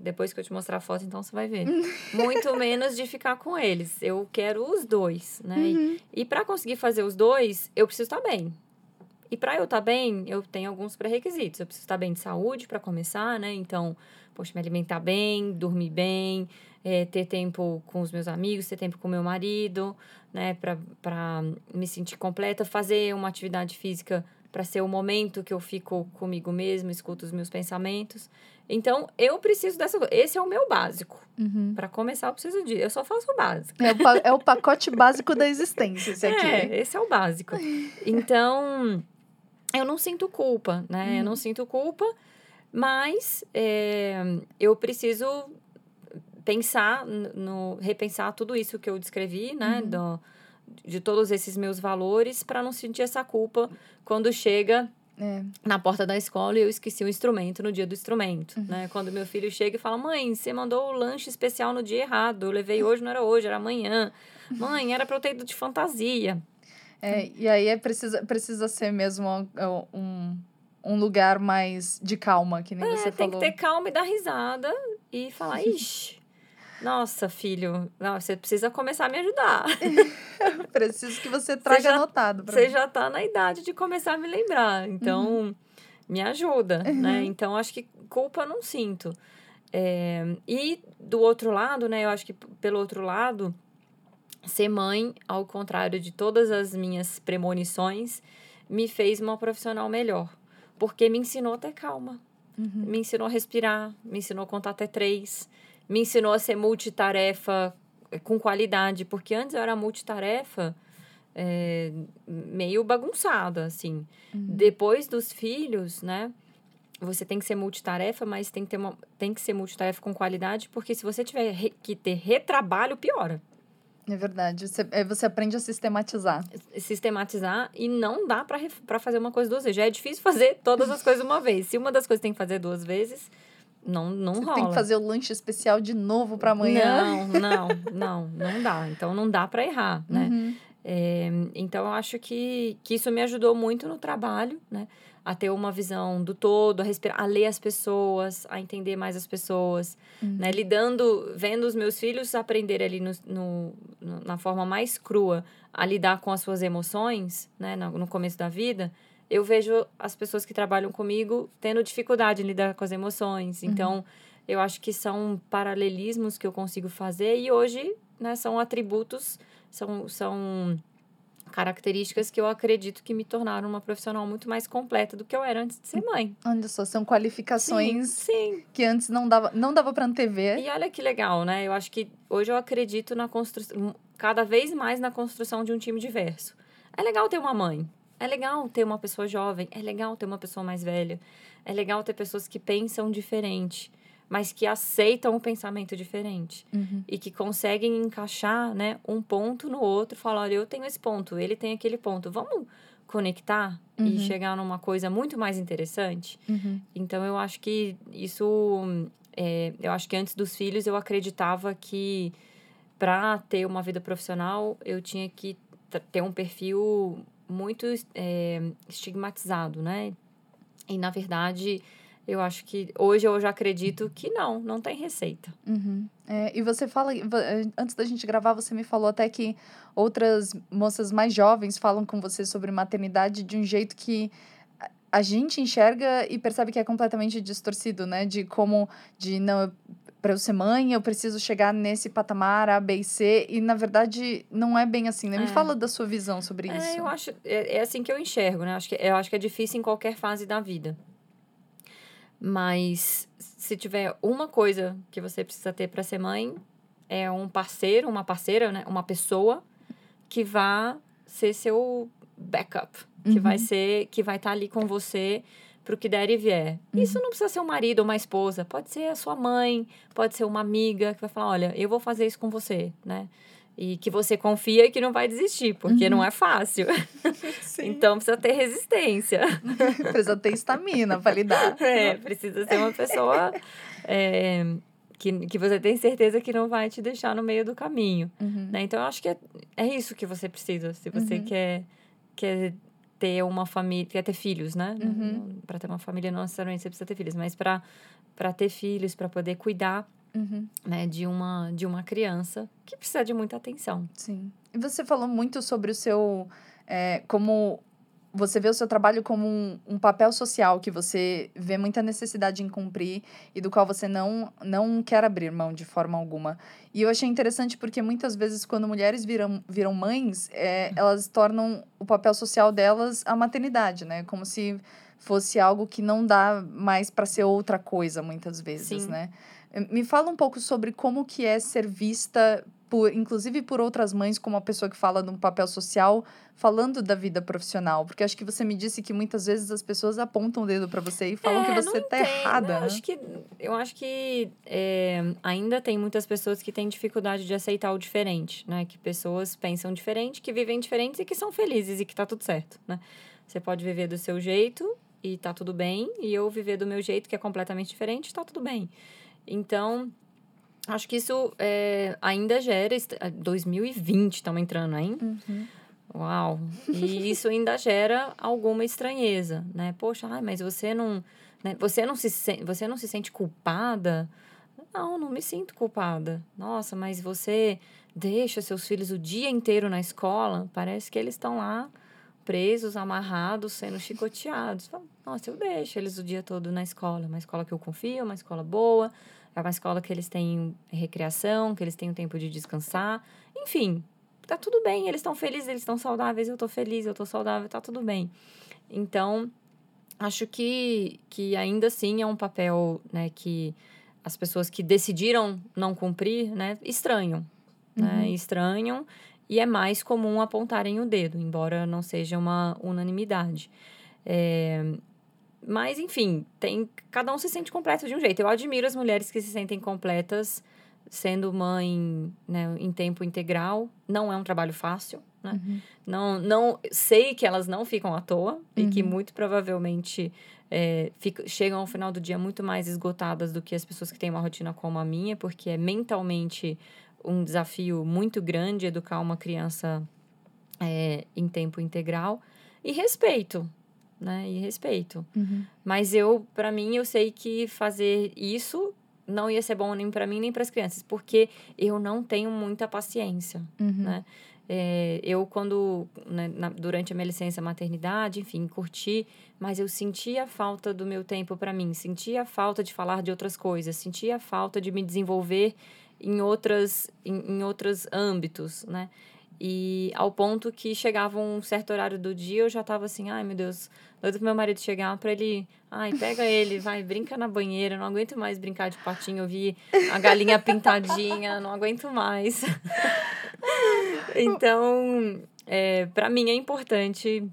Depois que eu te mostrar a foto, então você vai ver. Muito [laughs] menos de ficar com eles. Eu quero os dois, né? E, e para conseguir fazer os dois, eu preciso estar bem. E para eu estar bem, eu tenho alguns pré-requisitos. Eu preciso estar bem de saúde para começar, né? Então, poxa, me alimentar bem, dormir bem, é, ter tempo com os meus amigos, ter tempo com meu marido, né? Para me sentir completa, fazer uma atividade física para ser o momento que eu fico comigo mesmo, escuto os meus pensamentos. Então, eu preciso dessa coisa. Esse é o meu básico. Uhum. Para começar, eu preciso disso. Eu só faço o básico. É, o pa- é o pacote básico da existência, esse [laughs] aqui. É, esse é o básico. Então, eu não sinto culpa, né? Eu não sinto culpa, mas é, eu preciso pensar no, repensar tudo isso que eu descrevi, né? Do, de todos esses meus valores para não sentir essa culpa quando chega É. na porta da escola e eu esqueci o instrumento no dia do instrumento, Uhum. né? Quando meu filho chega e fala: "Mãe, você mandou o lanche especial no dia errado. Eu levei hoje, não era hoje, era amanhã. Mãe, era para eu ter ido de fantasia". É, e aí é precisa, precisa ser mesmo um, um lugar mais de calma, que nem você É, tem falou. que ter calma e dar risada e falar: [laughs] "Ixi, nossa, filho, não, você precisa começar a me ajudar. [laughs] Preciso que você traga já- anotado pra Você mim. já tá na idade de começar a me lembrar. Então, me ajuda, né? Então, acho que culpa não sinto. É, e do outro lado, né? Eu acho que pelo outro lado, ser mãe, ao contrário de todas as minhas premonições, me fez uma profissional melhor. Porque me ensinou a ter calma. Uhum. Me ensinou a respirar, me ensinou a contar até três, me ensinou a ser multitarefa eh, com qualidade, porque antes eu era multitarefa eh, meio bagunçada, assim. Depois dos filhos, né? Você tem que ser multitarefa, mas tem que, ter uma, tem que ser multitarefa com qualidade, porque se você tiver re- que ter retrabalho, piora. É verdade. Você, é, você aprende a sistematizar. Sistematizar e não dá para fazer uma coisa duas vezes. Já é difícil [laughs] fazer todas as coisas uma vez. Se uma das coisas tem que fazer duas vezes, não, não Você rola. tem que fazer o lanche especial de novo para amanhã. Não, [laughs] não, não, não dá. Então não dá para errar, né? Uhum. É, então eu acho que, que isso me ajudou muito no trabalho, né? A ter uma visão do todo, a respirar, a ler as pessoas, a entender mais as pessoas, né? Lidando, vendo os meus filhos aprender ali no, no, no- na forma mais crua a lidar com as suas emoções, né? No, no começo da vida, eu vejo as pessoas que trabalham comigo tendo dificuldade em lidar com as emoções. Então, eu acho que são paralelismos que eu consigo fazer e hoje, né, são atributos, são, são características que eu acredito que me tornaram uma profissional muito mais completa do que eu era antes de ser mãe. Olha só, são qualificações Sim, sim. que antes não dava, não dava para antever. E olha que legal, né? Eu acho que hoje eu acredito na construção, cada vez mais na construção de um time diverso. É legal ter uma mãe, é legal ter uma pessoa jovem, é legal ter uma pessoa mais velha, é legal ter pessoas que pensam diferente, mas que aceitam o pensamento diferente Uhum. e que conseguem encaixar, né, um ponto no outro, falar, olha, eu tenho esse ponto, ele tem aquele ponto, vamos conectar Uhum. e chegar numa coisa muito mais interessante. Uhum. Então eu acho que isso, é, eu acho que antes dos filhos eu acreditava que para ter uma vida profissional eu tinha que ter um perfil muito é, estigmatizado, né? E na verdade Eu acho que hoje eu já acredito que não, não tem receita. Uhum. É, e você fala, eh, antes da gente gravar, você me falou até que outras moças mais jovens falam com você sobre maternidade de um jeito que a gente enxerga e percebe que é completamente distorcido, né? De como, de não, para eu ser mãe, eu preciso chegar nesse patamar A, B e C, e na verdade não é bem assim, né? Me é. fala da sua visão sobre é, isso. Eu acho, é, é, assim que eu enxergo, né? Acho que, eu acho que é difícil em qualquer fase da vida. Mas se tiver uma coisa que você precisa ter para ser mãe, é um parceiro, uma parceira, né? Uma pessoa que vá ser seu backup, que uhum. vai ser, que vai estar tá ali com você para o que der e vier. Uhum. Isso não precisa ser um marido ou uma esposa, pode ser a sua mãe, pode ser uma amiga que vai falar, olha, eu vou fazer isso com você, né? E que você confia e que não vai desistir, porque uhum. não é fácil. [laughs] então precisa ter resistência. [laughs] precisa ter estamina para lidar. [laughs] É, precisa ser uma pessoa é, que, que você tem certeza que não vai te deixar no meio do caminho. Uhum. Né? Então eu acho que é, é isso que você precisa. Se você uhum. quer, quer ter uma família, quer ter filhos, né? Uhum. Para ter uma família não necessariamente você precisa ter filhos, mas para para ter filhos, para poder cuidar uhum. né, de, uma, de uma criança que precisa de muita atenção. Sim. E você falou muito sobre o seu. É, como você vê o seu trabalho como um, um, papel social que você vê muita necessidade em cumprir e do qual você não, não quer abrir mão de forma alguma. E eu achei interessante porque muitas vezes, quando mulheres viram, viram mães, é, elas tornam o papel social delas a maternidade, né? Como se fosse algo que não dá mais para ser outra coisa, muitas vezes, Sim. né? Me fala um pouco sobre como que é ser vista por, inclusive por outras mães, como uma pessoa que fala de um papel social, falando da vida profissional? Porque acho que você me disse que muitas vezes as pessoas apontam o dedo para você e falam é, que você tá errada. Eu, né? acho que, eu acho que é, ainda tem muitas pessoas que têm dificuldade de aceitar o diferente, né? Que pessoas pensam diferente, que vivem diferentes e que são felizes e que tá tudo certo, né? Você pode viver do seu jeito e tá tudo bem, e eu viver do meu jeito, que é completamente diferente, tá tudo bem. Então, Acho que isso é, ainda gera. 2020 estamos entrando, hein? Uhum. Uau! E isso ainda gera alguma estranheza, né? Poxa, ai, mas você não, né? você não se você não se sente culpada? Não, não me sinto culpada. Nossa, mas você deixa seus filhos o dia inteiro na escola? Parece que eles estão lá presos, amarrados, sendo chicoteados. Nossa, eu deixo eles o dia todo na escola, uma escola que eu confio, uma escola boa é uma escola que eles têm recreação, que eles têm o tempo de descansar. Enfim, tá tudo bem, eles estão felizes, eles estão saudáveis, eu tô feliz, eu tô saudável, tá tudo bem. Então, acho que, que ainda assim é um papel, né, que as pessoas que decidiram não cumprir, né, estranham, né, uhum. né, estranham e é mais comum apontarem o dedo, embora não seja uma unanimidade. É, mas, enfim, tem cada um se sente completo de um jeito. Eu admiro as mulheres que se sentem completas sendo mãe né, em tempo integral. Não é um trabalho fácil, né? Uhum. Não, não, sei que elas não ficam à toa uhum. e que uhum. muito provavelmente é, fico, chegam ao final do dia muito mais esgotadas do que as pessoas que têm uma rotina como a minha, porque é mentalmente um desafio muito grande educar uma criança é, em tempo integral. E respeito, né? E respeito. Uhum. Mas eu, para mim, eu sei que fazer isso não ia ser bom nem para mim nem para as crianças, porque eu não tenho muita paciência, uhum. né? É, eu, quando, né, na, durante a minha licença maternidade, enfim, curti, mas eu sentia falta do meu tempo para mim, sentia falta de falar de outras coisas, sentia falta de me desenvolver em, outras, em, em outros âmbitos, né? E ao ponto que chegava um certo horário do dia, eu já tava assim, ai meu Deus, doido pro meu marido chegar para ele, ai, pega ele, vai, brinca na banheira, não aguento mais brincar de patinho, eu vi a galinha pintadinha, não aguento mais. [laughs] então, é, para mim é importante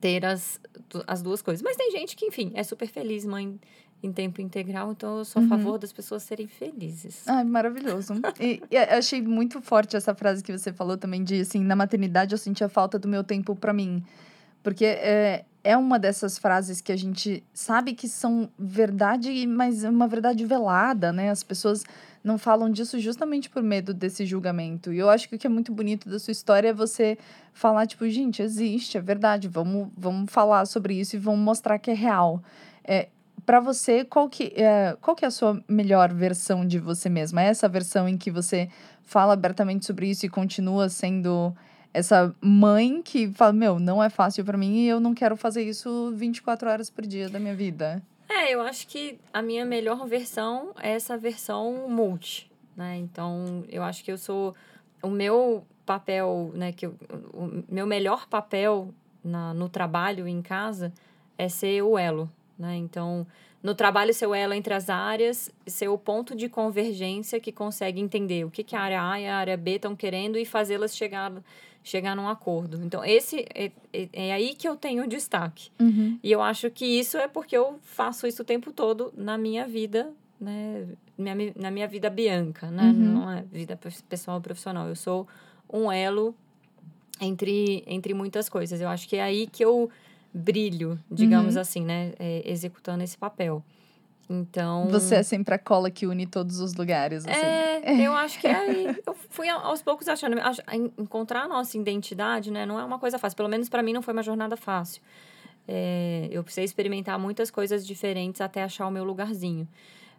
ter as, as duas coisas. Mas tem gente que, enfim, é super feliz, mãe em tempo integral, então eu sou a uhum. favor das pessoas serem felizes. Ai, maravilhoso. e, e achei muito forte essa frase que você falou também de assim, na maternidade eu sentia falta do meu tempo para mim. Porque é, é uma dessas frases que a gente sabe que são verdade, mas é uma verdade velada, né? As pessoas não falam disso justamente por medo desse julgamento. E eu acho que o que é muito bonito da sua história é você falar, tipo, gente, existe, é verdade, vamos, vamos falar sobre isso e vamos mostrar que é real. É, para você, qual que, é, qual que é a sua melhor versão de você mesma? É essa versão em que você fala abertamente sobre isso e continua sendo essa mãe que fala, meu, não é fácil para mim e eu não quero fazer isso 24 horas por dia da minha vida? É, eu acho que a minha melhor versão é essa versão multi, né? Então, eu acho que eu sou o meu papel, né, que eu, o meu melhor papel na, no trabalho em casa é ser o elo, né? Então, no trabalho, ser o elo entre as áreas, ser o ponto de convergência que consegue entender o que, que a área A e a área B estão querendo e fazê-las chegar, chegar num acordo. Então, esse é, é, é aí que eu tenho destaque. Uhum. E eu acho que isso é porque eu faço isso o tempo todo na minha vida, né? Minha, na minha vida bianca, né? Uhum. Não é vida pessoal profissional. Eu sou um elo entre, entre muitas coisas. Eu acho que é aí que eu brilho, digamos Uhum. assim, né? É, executando esse papel. Então. Você é sempre a cola que une todos os lugares, assim. É, [laughs] eu acho que é aí. Eu fui aos poucos achando. ach- en- Encontrar a nossa identidade, né? Não é uma coisa fácil. Pelo menos para mim não foi uma jornada fácil. É, eu precisei experimentar muitas coisas diferentes até achar o meu lugarzinho.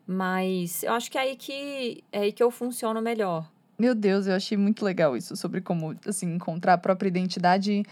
Mas eu acho que é aí que, é aí que eu funciono melhor. Meu Deus, eu achei muito legal isso, sobre como, assim, encontrar a própria identidade.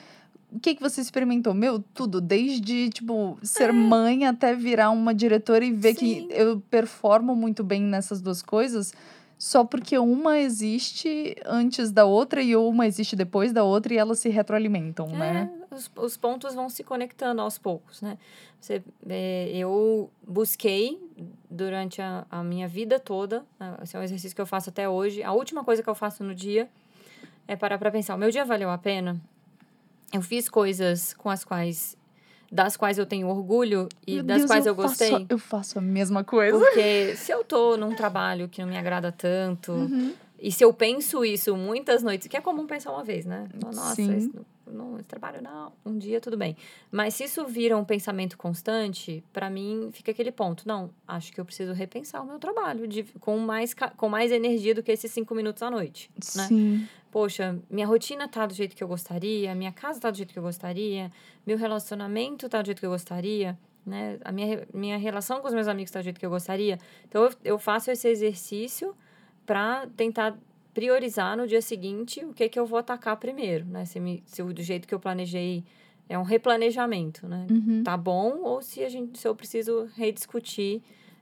O que que você experimentou? Meu, tudo, desde, tipo, ser mãe até virar uma diretora e ver Sim. que eu performo muito bem nessas duas coisas, só porque uma existe antes da outra e uma existe depois da outra e elas se retroalimentam, né? É, os, os pontos vão se conectando aos poucos, né? Você, é, eu busquei durante a, a minha vida toda, né, esse é um exercício que eu faço até hoje. A última coisa que eu faço no dia é parar para pensar: o meu dia valeu a pena? Eu fiz coisas com as quais, das quais eu tenho orgulho e Meu das Deus, quais eu, faço- gostei. eu faço a mesma coisa. Porque se eu tô num trabalho que não me agrada tanto, Uhum. e se eu penso isso muitas noites, que é comum pensar uma vez, né? Fala, Nossa, Sim. esse, não, esse trabalho não, um dia tudo bem. Mas se isso vira um pensamento constante, pra mim fica aquele ponto. Não, acho que eu preciso repensar o meu trabalho de, com, mais, com mais energia do que esses cinco minutos à noite. Né? Poxa, minha rotina tá do jeito que eu gostaria, minha casa tá do jeito que eu gostaria, meu relacionamento tá do jeito que eu gostaria, né? A minha, minha relação com os meus amigos tá do jeito que eu gostaria. Então, eu, eu faço esse exercício para tentar priorizar no dia seguinte o que que eu vou atacar primeiro, né? Se, me, se o do jeito que eu planejei é um replanejamento, né? Uhum. Tá bom ou se, a gente, se eu preciso rediscutir,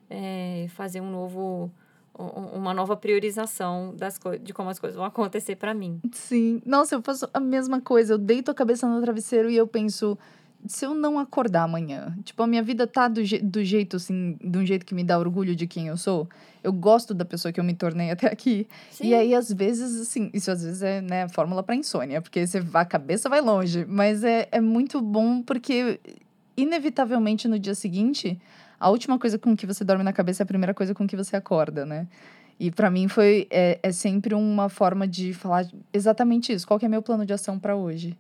é, fazer um novo... um- Uma nova priorização das de como as coisas vão acontecer para mim. Sim. Nossa, eu faço a mesma coisa. Eu deito a cabeça no travesseiro e eu penso, se eu não acordar amanhã, tipo, a minha vida tá do, je do jeito, assim, de um jeito que me dá orgulho de quem eu sou. Eu gosto da pessoa que eu me tornei até aqui. E aí, às vezes, assim, isso às vezes é, né, fórmula pra insônia, porque você vai, a cabeça vai longe. Mas é, é muito bom porque, inevitavelmente, no dia seguinte, a última coisa com que você dorme na cabeça é a primeira coisa com que você acorda, né? E pra mim foi é, é sempre uma forma de falar exatamente isso. Qual que é meu plano de ação pra hoje?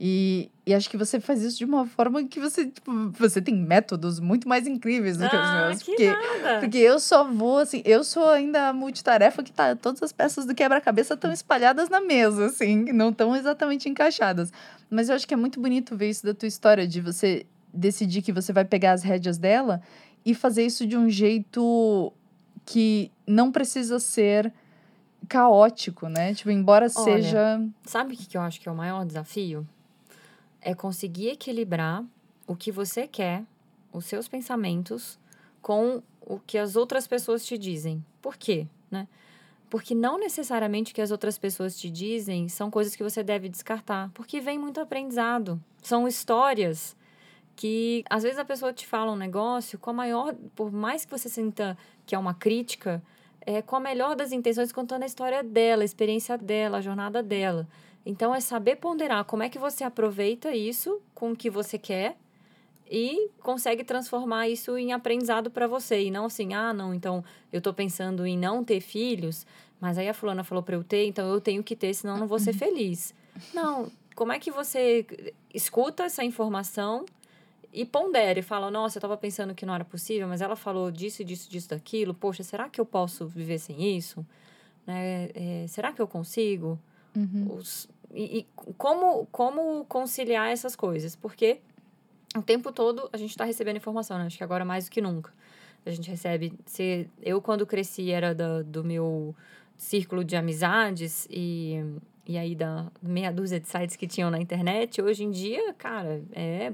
E, e acho que você faz isso de uma forma que você, tipo, você tem métodos muito mais incríveis do que os ah, meus. que porque nada. porque eu só vou, assim, eu sou ainda a multitarefa que tá. Todas as peças do quebra-cabeça estão espalhadas na mesa, assim, não estão exatamente encaixadas. Mas eu acho que é muito bonito ver isso da tua história, de você decidir que você vai pegar as rédeas dela e fazer isso de um jeito que não precisa ser caótico, né? Tipo, embora seja. Sabe o que que eu acho que é o maior desafio? É conseguir equilibrar o que você quer, os seus pensamentos, com o que as outras pessoas te dizem. Por quê? Né? Porque não necessariamente o que as outras pessoas te dizem são coisas que você deve descartar. Porque vem muito aprendizado. São histórias que às vezes a pessoa te fala um negócio com a maior, por mais que você sinta que é uma crítica, é com a melhor das intenções contando a história dela, a experiência dela, a jornada dela. Então é saber ponderar como é que você aproveita isso com o que você quer e consegue transformar isso em aprendizado para você e não assim, ah, não, então eu tô pensando em não ter filhos, mas aí a fulana falou para eu ter, então eu tenho que ter, senão não vou ser feliz. Não, como é que você escuta essa informação e pondera e fala, nossa, eu tava pensando que não era possível, mas ela falou disso, disso, disso, daquilo. Poxa, será que eu posso viver sem isso? Né? É, será que eu consigo? Uhum. Os, e, e como, como conciliar essas coisas? Porque o tempo todo a gente está recebendo informação, né? Acho que agora mais do que nunca. A gente recebe. Se, eu, quando cresci, era do, do meu círculo de amizades e, e aí da meia dúzia de sites que tinham na internet. Hoje em dia, cara, é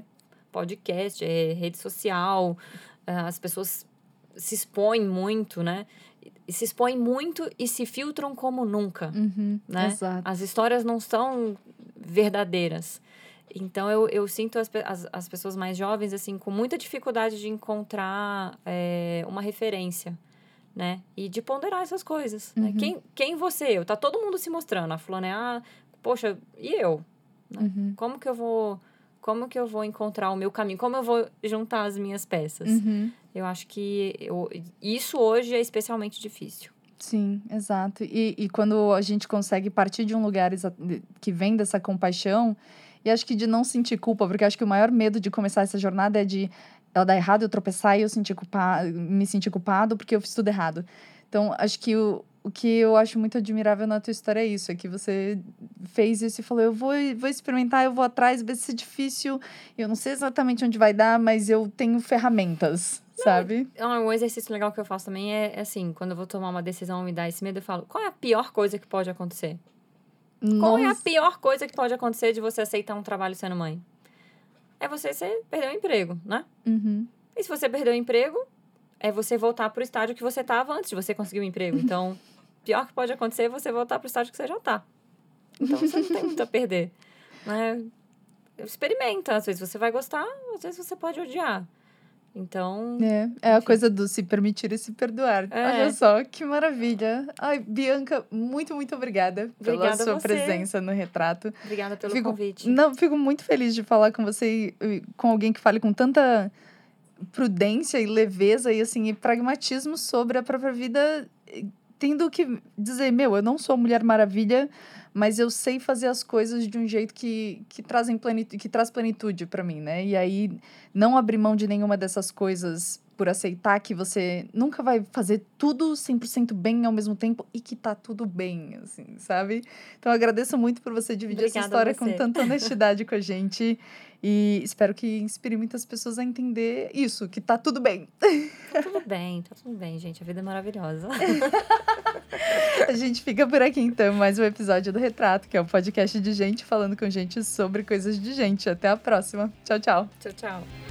podcast, é rede social, é, as pessoas se expõem muito, né? Se expõem muito e se filtram como nunca, Uhum, né? Exato. As histórias não são verdadeiras. Então, eu, eu sinto as, as, as pessoas mais jovens, assim, com muita dificuldade de encontrar é, uma referência, né? E de ponderar essas coisas, né? Uhum. Quem, quem você? Eu? Tá todo mundo se mostrando. A fulana é, ah, poxa, e eu? Uhum. Como que eu vou... Como que eu vou encontrar o meu caminho? Como eu vou juntar as minhas peças? Uhum. Eu acho que eu, isso hoje é especialmente difícil. Sim, exato. E, e quando a gente consegue partir de um lugar que vem dessa compaixão, e acho que de não sentir culpa, porque acho que o maior medo de começar essa jornada é de ela dar errado, eu tropeçar e eu sentir culpa, me sentir culpado porque eu fiz tudo errado. Então, acho que o, o que eu acho muito admirável na tua história é isso, é que você fez isso e falou, eu vou, vou experimentar, eu vou atrás, vai ser difícil, eu não sei exatamente onde vai dar, mas eu tenho ferramentas, sabe? Ah, Um exercício legal que eu faço também é, é assim, quando eu vou tomar uma decisão e me dá esse medo, eu falo, qual é a pior coisa que pode acontecer? Qual é a Nossa. pior coisa que pode acontecer de você aceitar um trabalho sendo mãe? É você ser, perder o emprego, né? Uhum. E se você perder o emprego, é você voltar pro estágio que você estava antes de você conseguir o emprego. [laughs] Então, pior que pode acontecer é você voltar pro estágio que você já tá. Então, você não tem muito a perder, [laughs] né? Experimenta. Às vezes você vai gostar, às vezes você pode odiar. Então, É, é a coisa do se permitir e se perdoar. É. Olha só, que maravilha. Ai, Bianca, muito, muito obrigada, pela Obrigada a sua você. presença no retrato. obrigada pelo Fico- convite. Não, fico muito feliz de falar com você com alguém que fale com tanta prudência e leveza e assim, e pragmatismo sobre a própria vida, tendo que dizer, meu, eu não sou a Mulher Maravilha, mas eu sei fazer as coisas de um jeito que, que trazem plenitude, que traz plenitude para mim, né? E aí não abrir mão de nenhuma dessas coisas por aceitar que você nunca vai fazer tudo 100% bem ao mesmo tempo e que tá tudo bem, assim, sabe? Então agradeço muito por você dividir essa Obrigada a história com tanta honestidade com a gente e espero que inspire muitas pessoas a entender isso, que tá tudo bem. Tá tudo bem, tá tudo bem, gente. A vida é maravilhosa. [laughs] A gente fica por aqui então, mais um episódio do Retrato, que é o podcast de gente falando com gente sobre coisas de gente. Até a próxima. Tchau, tchau. tchau, tchau.